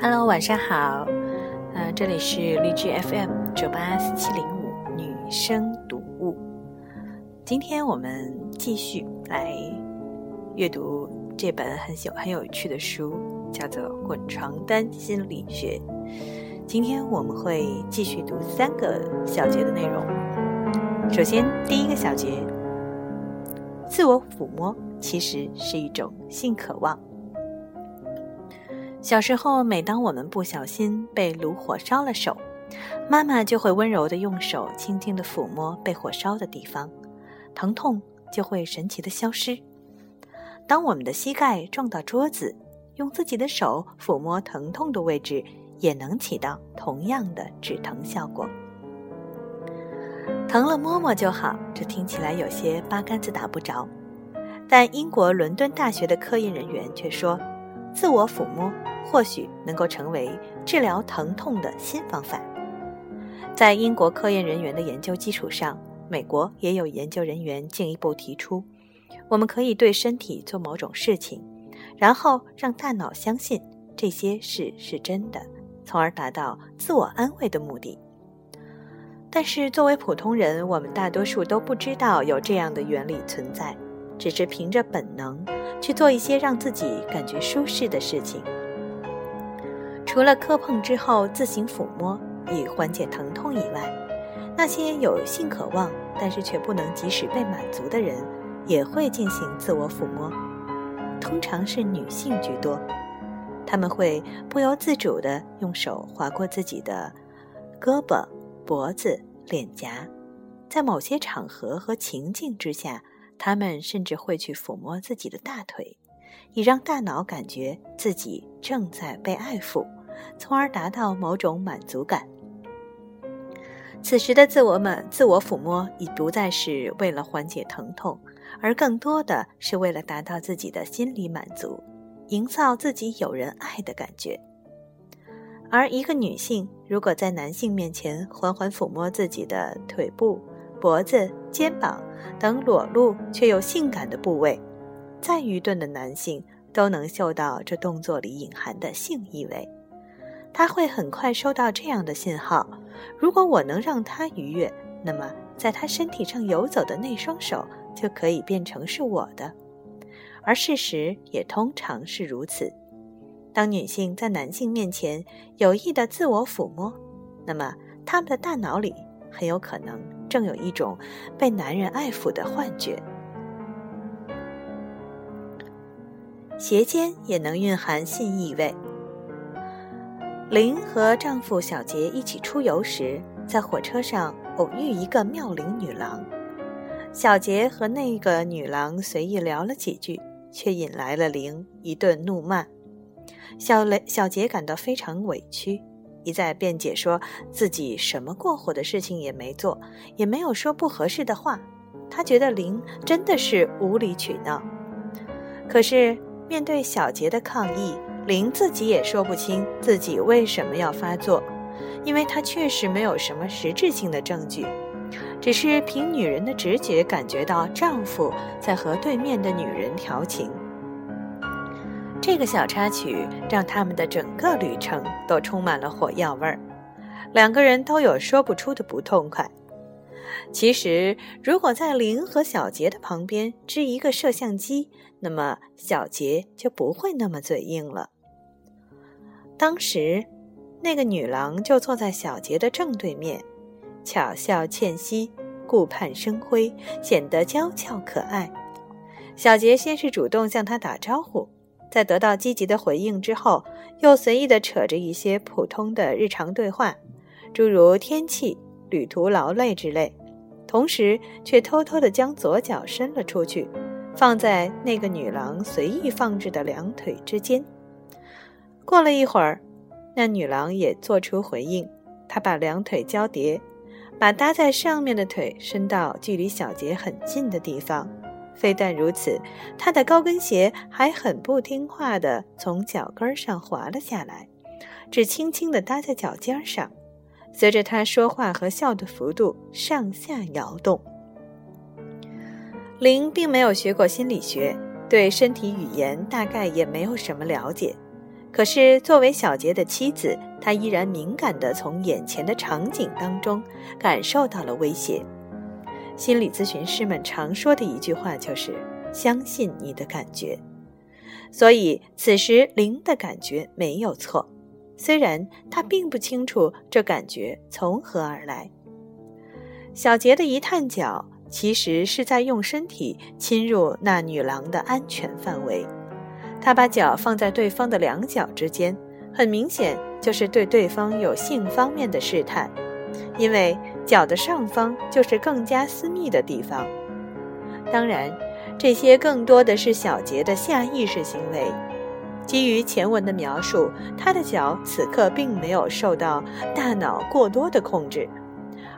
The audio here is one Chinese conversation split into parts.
Hello，晚上好。呃，这里是荔枝 FM 九八四七零五女生读物。今天我们继续来阅读这本很有很有趣的书，叫做《滚床单心理学》。今天我们会继续读三个小节的内容。首先，第一个小节，自我抚摸其实是一种性渴望。小时候，每当我们不小心被炉火烧了手，妈妈就会温柔地用手轻轻地抚摸被火烧的地方，疼痛就会神奇地消失。当我们的膝盖撞到桌子，用自己的手抚摸疼痛的位置，也能起到同样的止疼效果。疼了摸摸就好，这听起来有些八竿子打不着，但英国伦敦大学的科研人员却说，自我抚摸。或许能够成为治疗疼痛的新方法。在英国科研人员的研究基础上，美国也有研究人员进一步提出，我们可以对身体做某种事情，然后让大脑相信这些事是真的，从而达到自我安慰的目的。但是，作为普通人，我们大多数都不知道有这样的原理存在，只是凭着本能去做一些让自己感觉舒适的事情。除了磕碰之后自行抚摸以缓解疼痛以外，那些有性渴望但是却不能及时被满足的人，也会进行自我抚摸，通常是女性居多。他们会不由自主地用手划过自己的胳膊、脖子、脸颊，在某些场合和情境之下，他们甚至会去抚摸自己的大腿，以让大脑感觉自己正在被爱抚。从而达到某种满足感。此时的自我满、自我抚摸已不再是为了缓解疼痛，而更多的是为了达到自己的心理满足，营造自己有人爱的感觉。而一个女性如果在男性面前缓缓抚摸自己的腿部、脖子、肩膀等裸露却又性感的部位，再愚钝的男性都能嗅到这动作里隐含的性意味。他会很快收到这样的信号：如果我能让他愉悦，那么在他身体上游走的那双手就可以变成是我的。而事实也通常是如此。当女性在男性面前有意的自我抚摸，那么他们的大脑里很有可能正有一种被男人爱抚的幻觉。鞋尖也能蕴含性意味。林和丈夫小杰一起出游时，在火车上偶遇一个妙龄女郎。小杰和那个女郎随意聊了几句，却引来了林一顿怒骂。小雷小杰感到非常委屈，一再辩解说自己什么过火的事情也没做，也没有说不合适的话。他觉得林真的是无理取闹。可是面对小杰的抗议。林自己也说不清自己为什么要发作，因为她确实没有什么实质性的证据，只是凭女人的直觉感觉到丈夫在和对面的女人调情。这个小插曲让他们的整个旅程都充满了火药味儿，两个人都有说不出的不痛快。其实，如果在林和小杰的旁边支一个摄像机，那么小杰就不会那么嘴硬了。当时，那个女郎就坐在小杰的正对面，巧笑倩兮，顾盼生辉，显得娇俏可爱。小杰先是主动向她打招呼，在得到积极的回应之后，又随意地扯着一些普通的日常对话，诸如天气、旅途劳累之类，同时却偷偷地将左脚伸了出去，放在那个女郎随意放置的两腿之间。过了一会儿，那女郎也做出回应。她把两腿交叠，把搭在上面的腿伸到距离小杰很近的地方。非但如此，她的高跟鞋还很不听话地从脚跟上滑了下来，只轻轻地搭在脚尖上，随着她说话和笑的幅度上下摇动。林并没有学过心理学，对身体语言大概也没有什么了解。可是作为小杰的妻子，她依然敏感地从眼前的场景当中感受到了威胁。心理咨询师们常说的一句话就是：“相信你的感觉。”所以此时零的感觉没有错，虽然他并不清楚这感觉从何而来。小杰的一探脚，其实是在用身体侵入那女郎的安全范围。他把脚放在对方的两脚之间，很明显就是对对方有性方面的试探，因为。脚的上方就是更加私密的地方。当然，这些更多的是小杰的下意识行为。基于前文的描述，他的脚此刻并没有受到大脑过多的控制。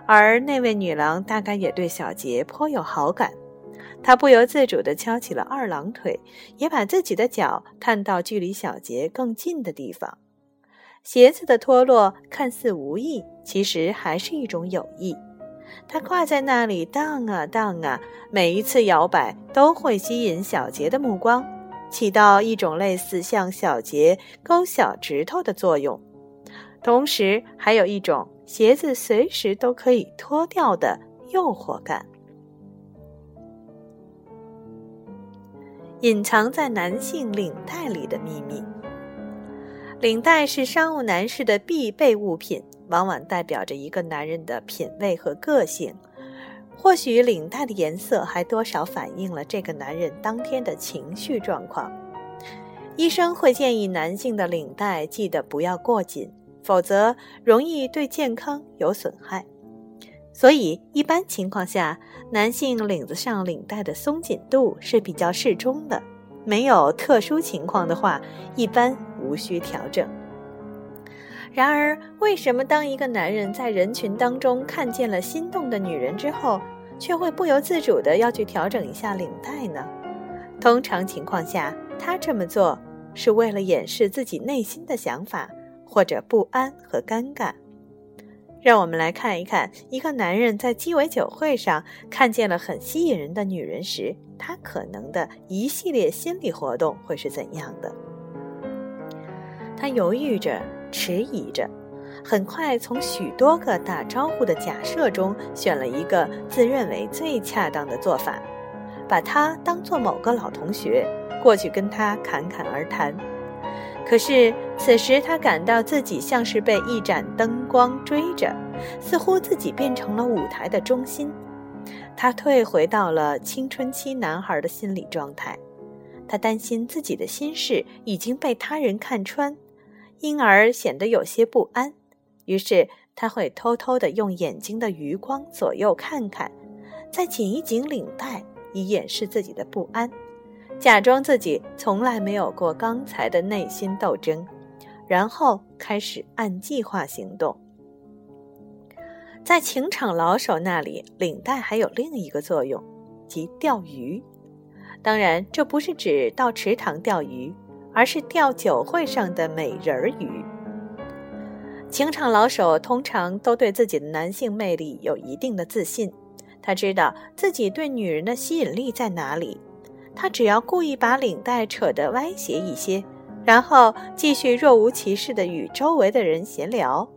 而那位女郎大概也对小杰颇有好感，她不由自主地翘起了二郎腿，也把自己的脚探到距离小杰更近的地方。鞋子的脱落看似无意，其实还是一种有意。它挂在那里荡啊荡啊，每一次摇摆都会吸引小杰的目光，起到一种类似向小杰勾小指头的作用。同时，还有一种鞋子随时都可以脱掉的诱惑感。隐藏在男性领带里的秘密。领带是商务男士的必备物品，往往代表着一个男人的品味和个性。或许领带的颜色还多少反映了这个男人当天的情绪状况。医生会建议男性的领带记得不要过紧，否则容易对健康有损害。所以一般情况下，男性领子上领带的松紧度是比较适中的。没有特殊情况的话，一般。无需调整。然而，为什么当一个男人在人群当中看见了心动的女人之后，却会不由自主的要去调整一下领带呢？通常情况下，他这么做是为了掩饰自己内心的想法，或者不安和尴尬。让我们来看一看，一个男人在鸡尾酒会上看见了很吸引人的女人时，他可能的一系列心理活动会是怎样的。他犹豫着，迟疑着，很快从许多个打招呼的假设中选了一个自认为最恰当的做法，把他当做某个老同学，过去跟他侃侃而谈。可是此时他感到自己像是被一盏灯光追着，似乎自己变成了舞台的中心。他退回到了青春期男孩的心理状态，他担心自己的心事已经被他人看穿。因而显得有些不安，于是他会偷偷地用眼睛的余光左右看看，再紧一紧领带以掩饰自己的不安，假装自己从来没有过刚才的内心斗争，然后开始按计划行动。在情场老手那里，领带还有另一个作用，即钓鱼。当然，这不是指到池塘钓鱼。而是钓酒会上的美人鱼。情场老手通常都对自己的男性魅力有一定的自信，他知道自己对女人的吸引力在哪里。他只要故意把领带扯得歪斜一些，然后继续若无其事地与周围的人闲聊，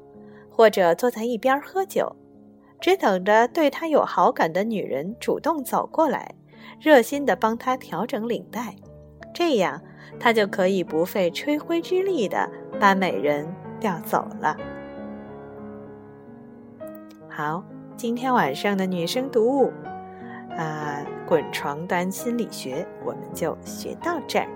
或者坐在一边喝酒，只等着对他有好感的女人主动走过来，热心地帮他调整领带，这样。他就可以不费吹灰之力的把美人调走了。好，今天晚上的女生读物，啊，滚床单心理学，我们就学到这儿。